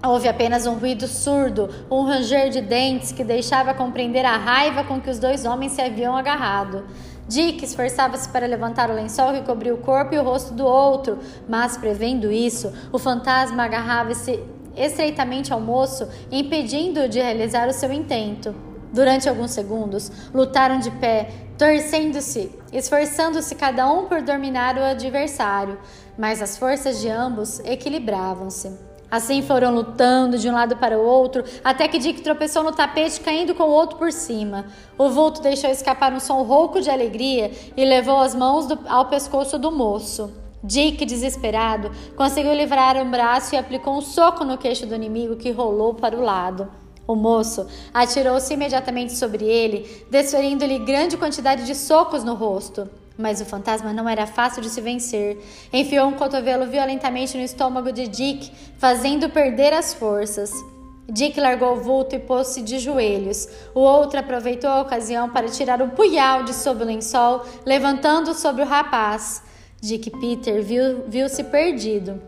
Houve apenas um ruído surdo, um ranger de dentes que deixava compreender a raiva com que os dois homens se haviam agarrado. Dick esforçava-se para levantar o lençol que cobria o corpo e o rosto do outro, mas, prevendo isso, o fantasma agarrava-se estreitamente ao moço, impedindo-o de realizar o seu intento. Durante alguns segundos, lutaram de pé, torcendo-se, esforçando-se cada um por dominar o adversário, mas as forças de ambos equilibravam-se. Assim foram lutando de um lado para o outro, até que Dick tropeçou no tapete, caindo com o outro por cima. O vulto deixou escapar um som rouco de alegria e levou as mãos do, ao pescoço do moço. Dick, desesperado, conseguiu livrar um braço e aplicou um soco no queixo do inimigo que rolou para o lado. O moço atirou-se imediatamente sobre ele, desferindo-lhe grande quantidade de socos no rosto. Mas o fantasma não era fácil de se vencer. Enfiou um cotovelo violentamente no estômago de Dick, fazendo perder as forças. Dick largou o vulto e pôs-se de joelhos. O outro aproveitou a ocasião para tirar um punhal de sob o lençol, levantando-o sobre o rapaz. Dick Peter viu-se viu perdido.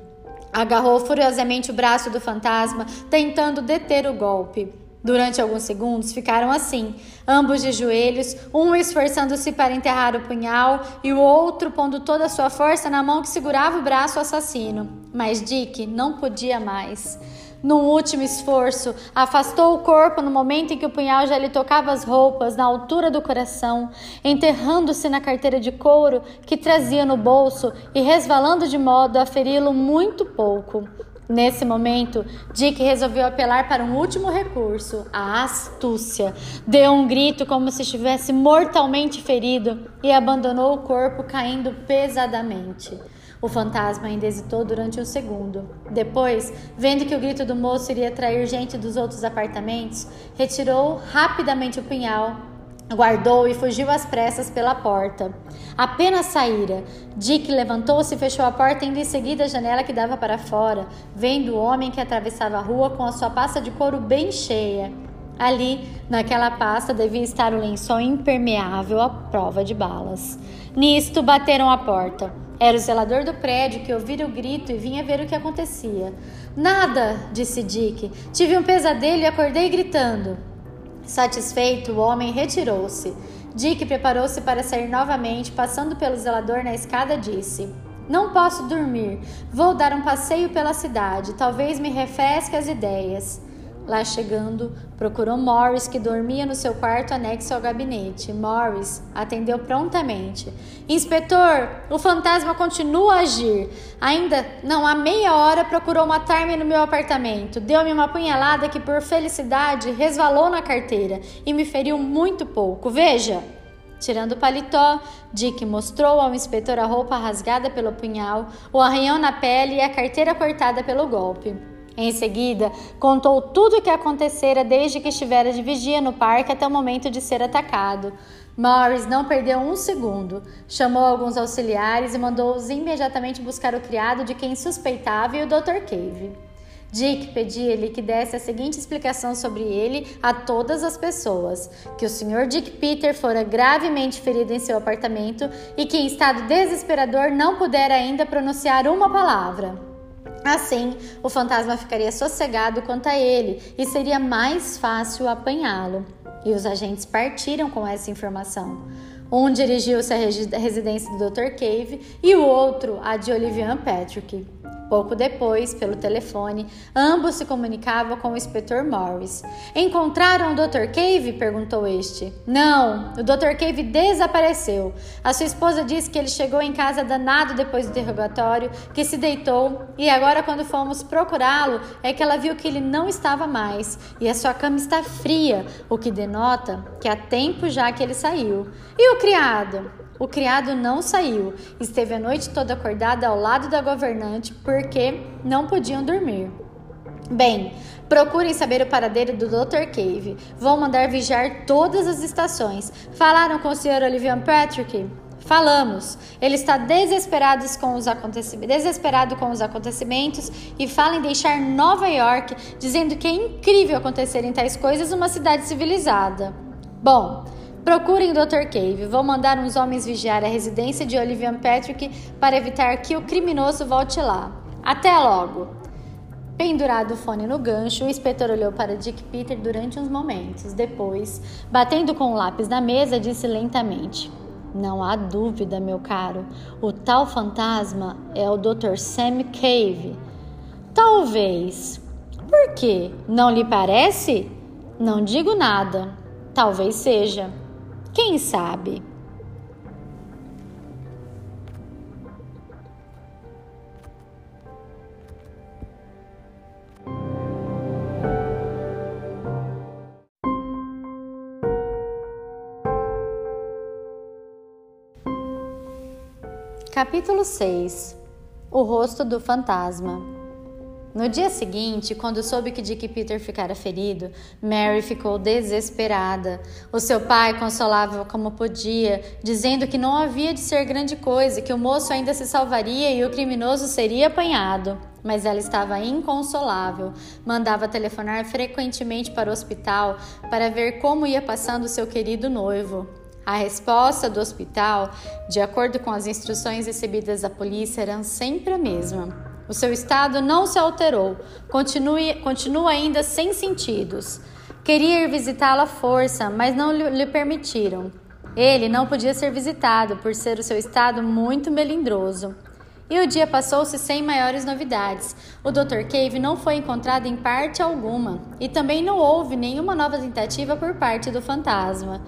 Agarrou furiosamente o braço do fantasma, tentando deter o golpe. Durante alguns segundos ficaram assim, ambos de joelhos, um esforçando-se para enterrar o punhal e o outro pondo toda a sua força na mão que segurava o braço assassino. Mas Dick não podia mais. Num último esforço, afastou o corpo no momento em que o punhal já lhe tocava as roupas, na altura do coração, enterrando-se na carteira de couro que trazia no bolso e resvalando de modo a feri-lo muito pouco. Nesse momento, Dick resolveu apelar para um último recurso, a astúcia. Deu um grito como se estivesse mortalmente ferido e abandonou o corpo caindo pesadamente. O fantasma ainda hesitou durante um segundo. Depois, vendo que o grito do moço iria atrair gente dos outros apartamentos, retirou rapidamente o punhal, guardou e fugiu às pressas pela porta. Apenas saíra. Dick levantou-se e fechou a porta, indo em seguida à janela que dava para fora, vendo o homem que atravessava a rua com a sua pasta de couro bem cheia. Ali, naquela pasta, devia estar o lençol impermeável à prova de balas. Nisto, bateram a porta. Era o zelador do prédio que ouvira o grito e vinha ver o que acontecia. Nada, disse Dick. Tive um pesadelo e acordei gritando. Satisfeito, o homem retirou-se. Dick preparou-se para sair novamente, passando pelo zelador na escada, disse: Não posso dormir. Vou dar um passeio pela cidade. Talvez me refresque as ideias. Lá chegando, procurou Morris, que dormia no seu quarto anexo ao gabinete. Morris atendeu prontamente. Inspetor, o fantasma continua a agir. Ainda não há meia hora procurou matar-me no meu apartamento. Deu-me uma punhalada que, por felicidade, resvalou na carteira e me feriu muito pouco. Veja. Tirando o paletó, Dick mostrou ao inspetor a roupa rasgada pelo punhal, o arranhão na pele e a carteira cortada pelo golpe. Em seguida, contou tudo o que acontecera desde que estivera de vigia no parque até o momento de ser atacado. Morris não perdeu um segundo. Chamou alguns auxiliares e mandou-os imediatamente buscar o criado de quem suspeitava e o Dr. Cave. Dick pedia-lhe que desse a seguinte explicação sobre ele a todas as pessoas: que o Sr. Dick Peter fora gravemente ferido em seu apartamento e que, em estado desesperador, não pudera ainda pronunciar uma palavra. Assim, o fantasma ficaria sossegado quanto a ele e seria mais fácil apanhá-lo. E os agentes partiram com essa informação. Um dirigiu-se à residência do Dr. Cave e o outro à de Olivian Patrick. Pouco depois, pelo telefone, ambos se comunicavam com o inspetor Morris. Encontraram o Dr. Cave? perguntou este. Não, o Dr. Cave desapareceu. A sua esposa disse que ele chegou em casa danado depois do interrogatório, que se deitou e agora, quando fomos procurá-lo, é que ela viu que ele não estava mais e a sua cama está fria, o que denota que há tempo já que ele saiu. E o criado? O criado não saiu, esteve a noite toda acordado ao lado da governante porque não podiam dormir. Bem, procurem saber o paradeiro do Dr. Cave. Vou mandar vigiar todas as estações. Falaram com o Sr. Olivian Patrick? Falamos. Ele está desesperado com, os desesperado com os acontecimentos e fala em deixar Nova York, dizendo que é incrível acontecerem tais coisas numa cidade civilizada. Bom, Procurem o Dr. Cave. Vou mandar uns homens vigiar a residência de Olivian Patrick para evitar que o criminoso volte lá. Até logo! Pendurado o fone no gancho, o inspetor olhou para Dick Peter durante uns momentos. Depois, batendo com o lápis na mesa, disse lentamente: Não há dúvida, meu caro. O tal fantasma é o Dr. Sam Cave. Talvez. Por quê? Não lhe parece? Não digo nada. Talvez seja. Quem sabe? Capítulo 6 O rosto do fantasma No dia seguinte, quando soube que Dick Peter ficara ferido, Mary ficou desesperada. O seu pai consolava como podia, dizendo que não havia de ser grande coisa, que o moço ainda se salvaria e o criminoso seria apanhado. Mas ela estava inconsolável. Mandava telefonar frequentemente para o hospital para ver como ia passando seu querido noivo. A resposta do hospital, de acordo com as instruções recebidas da polícia, era sempre a mesma. O seu estado não se alterou, continue, continua ainda sem sentidos. Queria ir visitá-la à força, mas não lhe permitiram. Ele não podia ser visitado por ser o seu estado muito melindroso. E o dia passou-se sem maiores novidades. O Dr. Cave não foi encontrado em parte alguma, e também não houve nenhuma nova tentativa por parte do fantasma.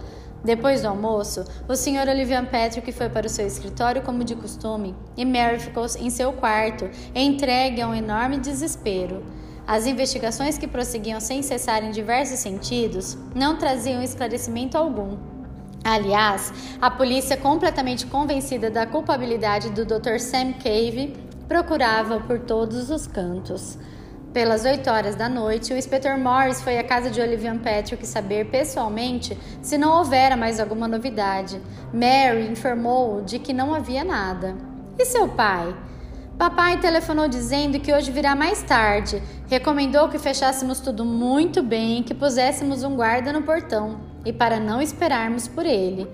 Depois do almoço, o Sr. Olivian Patrick foi para o seu escritório como de costume e Mary ficou em seu quarto, entregue a um enorme desespero. As investigações que prosseguiam sem cessar em diversos sentidos não traziam esclarecimento algum. Aliás, a polícia, completamente convencida da culpabilidade do Dr. Sam Cave, procurava por todos os cantos. Pelas 8 horas da noite, o inspetor Morris foi à casa de Olivian Patrick saber pessoalmente se não houvera mais alguma novidade. Mary informou de que não havia nada. E seu pai? Papai telefonou dizendo que hoje virá mais tarde. Recomendou que fechássemos tudo muito bem, que puséssemos um guarda no portão e para não esperarmos por ele.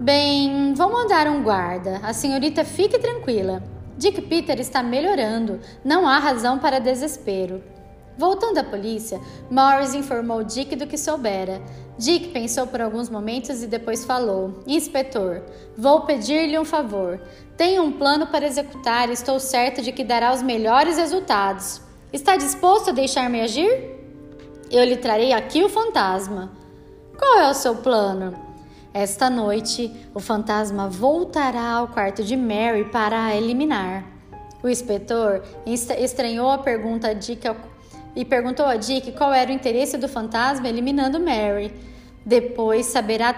Bem, vou mandar um guarda. A senhorita fique tranquila. Dick Peter está melhorando, não há razão para desespero. Voltando à polícia, Morris informou Dick do que soubera. Dick pensou por alguns momentos e depois falou: Inspetor, vou pedir-lhe um favor. Tenho um plano para executar e estou certo de que dará os melhores resultados. Está disposto a deixar-me agir? Eu lhe trarei aqui o fantasma. Qual é o seu plano? Esta noite, o fantasma voltará ao quarto de Mary para a eliminar. O inspetor estranhou a pergunta a Dick e perguntou a Dick qual era o interesse do fantasma eliminando Mary. Depois saberá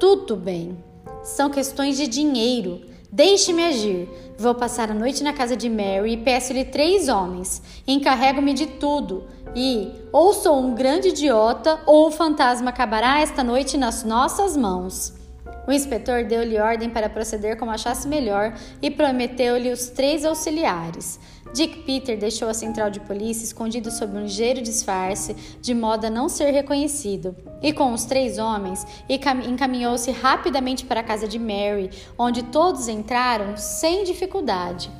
tudo bem. São questões de dinheiro. Deixe-me agir. Vou passar a noite na casa de Mary e peço-lhe três homens. Encarrego-me de tudo. E ou sou um grande idiota ou o fantasma acabará esta noite nas nossas mãos. O inspetor deu-lhe ordem para proceder como achasse melhor e prometeu-lhe os três auxiliares. Dick Peter deixou a central de polícia escondido sob um ligeiro disfarce, de modo a não ser reconhecido, e com os três homens encaminhou-se rapidamente para a casa de Mary, onde todos entraram sem dificuldade.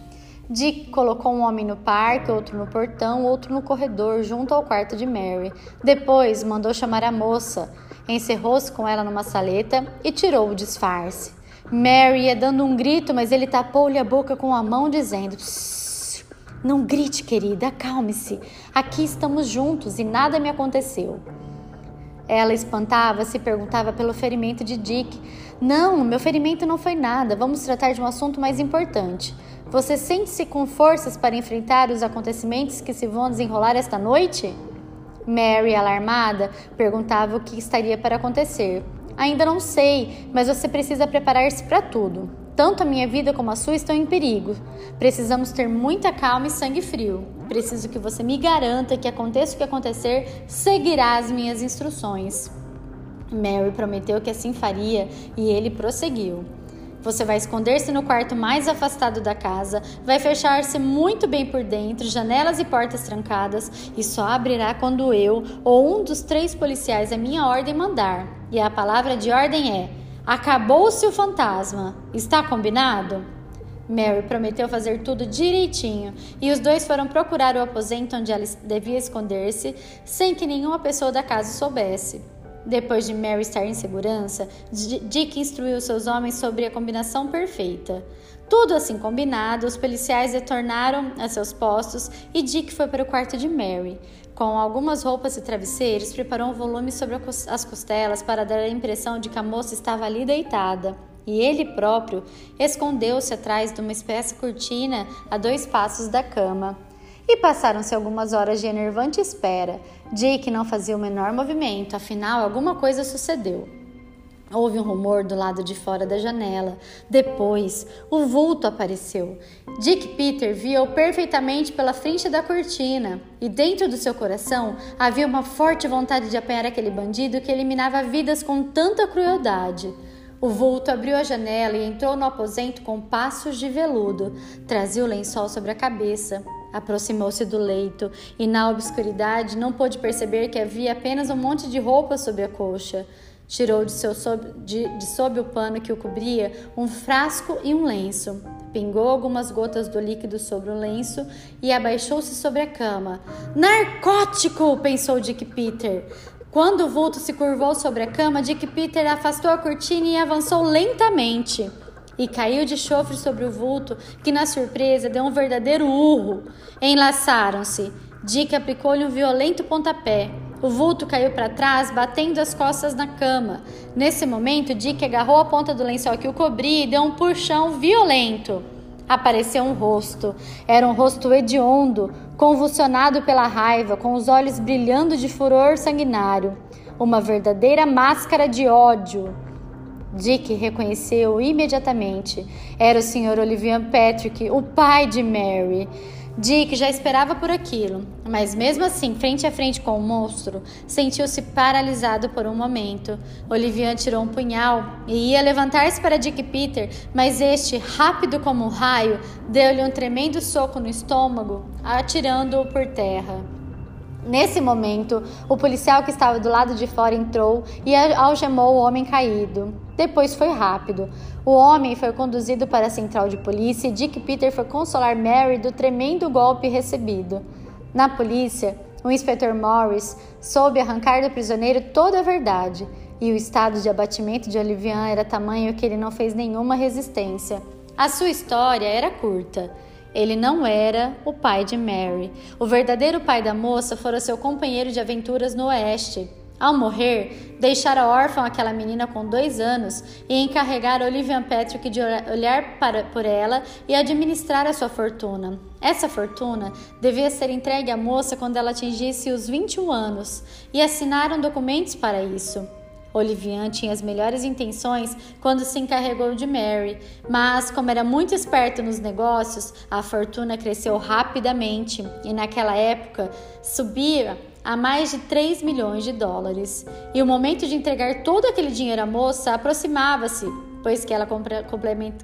Dick colocou um homem no parque, outro no portão, outro no corredor, junto ao quarto de Mary. Depois mandou chamar a moça, encerrou-se com ela numa saleta e tirou o disfarce. Mary ia dando um grito, mas ele tapou-lhe a boca com a mão, dizendo: Não grite, querida, acalme-se. Aqui estamos juntos e nada me aconteceu. Ela espantava-se e perguntava pelo ferimento de Dick. Não, meu ferimento não foi nada. Vamos tratar de um assunto mais importante. Você sente-se com forças para enfrentar os acontecimentos que se vão desenrolar esta noite? Mary, alarmada, perguntava o que estaria para acontecer. Ainda não sei, mas você precisa preparar-se para tudo. Tanto a minha vida como a sua estão em perigo. Precisamos ter muita calma e sangue frio. Preciso que você me garanta que aconteça o que acontecer, seguirá as minhas instruções. Mary prometeu que assim faria e ele prosseguiu. Você vai esconder-se no quarto mais afastado da casa, vai fechar-se muito bem por dentro, janelas e portas trancadas, e só abrirá quando eu ou um dos três policiais a minha ordem mandar. E a palavra de ordem é: Acabou-se o fantasma. Está combinado? Mary prometeu fazer tudo direitinho e os dois foram procurar o aposento onde ela devia esconder-se, sem que nenhuma pessoa da casa soubesse. Depois de Mary estar em segurança, Dick instruiu seus homens sobre a combinação perfeita. Tudo assim combinado, os policiais retornaram a seus postos e Dick foi para o quarto de Mary. Com algumas roupas e travesseiros, preparou um volume sobre as costelas para dar a impressão de que a moça estava ali deitada. E ele próprio escondeu-se atrás de uma espécie cortina a dois passos da cama. E passaram-se algumas horas de enervante espera. Jake não fazia o menor movimento, afinal, alguma coisa sucedeu. Houve um rumor do lado de fora da janela. Depois, o vulto apareceu. Dick Peter via-o perfeitamente pela frente da cortina, e dentro do seu coração havia uma forte vontade de apanhar aquele bandido que eliminava vidas com tanta crueldade. O vulto abriu a janela e entrou no aposento com passos de veludo. Trazia o lençol sobre a cabeça. Aproximou-se do leito e, na obscuridade, não pôde perceber que havia apenas um monte de roupa sob a coxa. Tirou de, seu sob, de, de sob o pano que o cobria um frasco e um lenço. Pingou algumas gotas do líquido sobre o lenço e abaixou-se sobre a cama. Narcótico! pensou Dick Peter. Quando o vulto se curvou sobre a cama, Dick Peter afastou a cortina e avançou lentamente. E caiu de chofre sobre o vulto, que na surpresa deu um verdadeiro urro. Enlaçaram-se. Dick aplicou-lhe um violento pontapé. O vulto caiu para trás, batendo as costas na cama. Nesse momento, Dick agarrou a ponta do lençol que o cobria e deu um puxão violento apareceu um rosto. Era um rosto hediondo, convulsionado pela raiva, com os olhos brilhando de furor sanguinário. Uma verdadeira máscara de ódio. Dick reconheceu imediatamente. Era o Sr. Olivier Patrick, o pai de Mary. Dick já esperava por aquilo, mas mesmo assim, frente a frente com o monstro, sentiu-se paralisado por um momento. Olivian tirou um punhal e ia levantar-se para Dick Peter, mas este, rápido como um raio, deu-lhe um tremendo soco no estômago, atirando-o por terra. Nesse momento, o policial que estava do lado de fora entrou e algemou o homem caído. Depois foi rápido. O homem foi conduzido para a central de polícia e Dick Peter foi consolar Mary do tremendo golpe recebido. Na polícia, o inspetor Morris soube arrancar do prisioneiro toda a verdade, e o estado de abatimento de Olivian era tamanho que ele não fez nenhuma resistência. A sua história era curta. Ele não era o pai de Mary. O verdadeiro pai da moça fora seu companheiro de aventuras no Oeste. Ao morrer, deixara órfã aquela menina com dois anos e encarregara Olivia Patrick de olhar para, por ela e administrar a sua fortuna. Essa fortuna devia ser entregue à moça quando ela atingisse os 21 anos e assinaram documentos para isso. Olivian tinha as melhores intenções quando se encarregou de Mary, mas, como era muito esperto nos negócios, a fortuna cresceu rapidamente e, naquela época, subia a mais de 3 milhões de dólares. E o momento de entregar todo aquele dinheiro à moça aproximava-se, pois que ela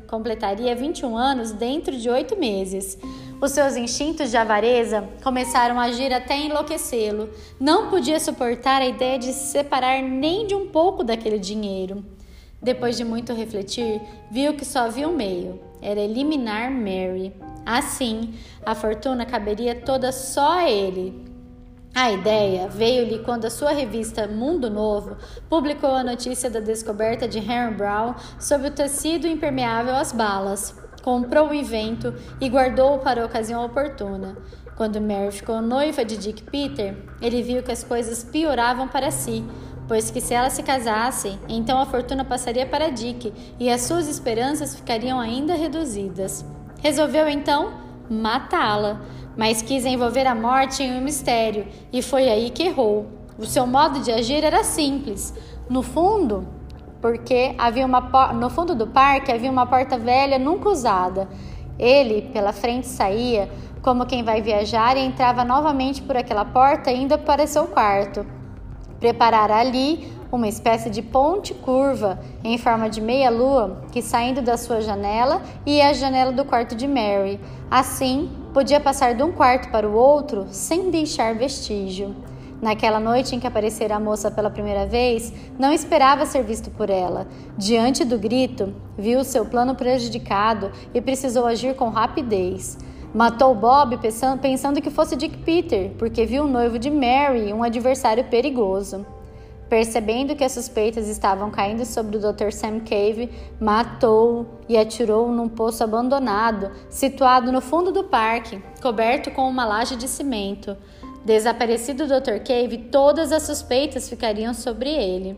completaria 21 anos dentro de oito meses. Os seus instintos de avareza começaram a agir até enlouquecê-lo. Não podia suportar a ideia de se separar nem de um pouco daquele dinheiro. Depois de muito refletir, viu que só havia um meio: era eliminar Mary. Assim, a fortuna caberia toda só a ele. A ideia veio-lhe quando a sua revista Mundo Novo publicou a notícia da descoberta de Henry Brown sobre o tecido impermeável às balas comprou o invento e guardou-o para a ocasião oportuna. Quando Mary ficou noiva de Dick Peter, ele viu que as coisas pioravam para si, pois que se ela se casasse, então a fortuna passaria para Dick e as suas esperanças ficariam ainda reduzidas. Resolveu então matá-la, mas quis envolver a morte em um mistério e foi aí que errou. O seu modo de agir era simples. No fundo, porque havia uma no fundo do parque havia uma porta velha nunca usada. Ele, pela frente, saía como quem vai viajar e entrava novamente por aquela porta indo para seu quarto. Preparara ali uma espécie de ponte curva em forma de meia-lua que saindo da sua janela ia à janela do quarto de Mary. Assim, podia passar de um quarto para o outro sem deixar vestígio. Naquela noite em que aparecera a moça pela primeira vez, não esperava ser visto por ela. Diante do grito, viu seu plano prejudicado e precisou agir com rapidez. Matou Bob pensando que fosse Dick Peter, porque viu o noivo de Mary, um adversário perigoso. Percebendo que as suspeitas estavam caindo sobre o Dr. Sam Cave, matou e atirou num poço abandonado, situado no fundo do parque, coberto com uma laje de cimento. Desaparecido o Dr. Cave, todas as suspeitas ficariam sobre ele.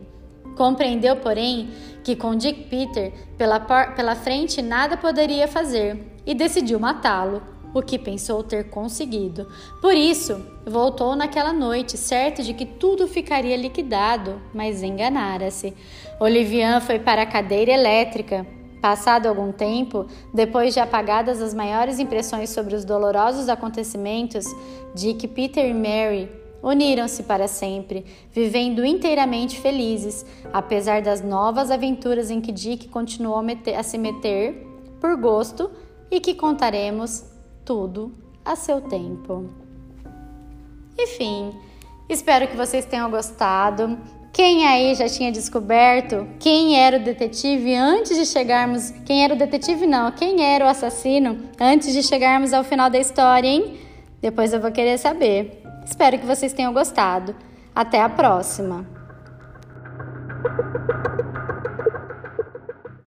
Compreendeu, porém, que com Dick Peter pela, pela frente nada poderia fazer e decidiu matá-lo. O que pensou ter conseguido. Por isso, voltou naquela noite, certo de que tudo ficaria liquidado, mas enganara-se. Olivian foi para a cadeira elétrica. Passado algum tempo, depois de apagadas as maiores impressões sobre os dolorosos acontecimentos, Dick, Peter e Mary uniram-se para sempre, vivendo inteiramente felizes, apesar das novas aventuras em que Dick continuou a, se meter por gosto e que contaremos tudo a seu tempo. Enfim, espero que vocês tenham gostado. Quem aí já tinha descoberto quem era o detetive antes de chegarmos. Quem era o detetive, não, quem era o assassino antes de chegarmos ao final da história, hein? Depois eu vou querer saber. Espero que vocês tenham gostado. Até a próxima!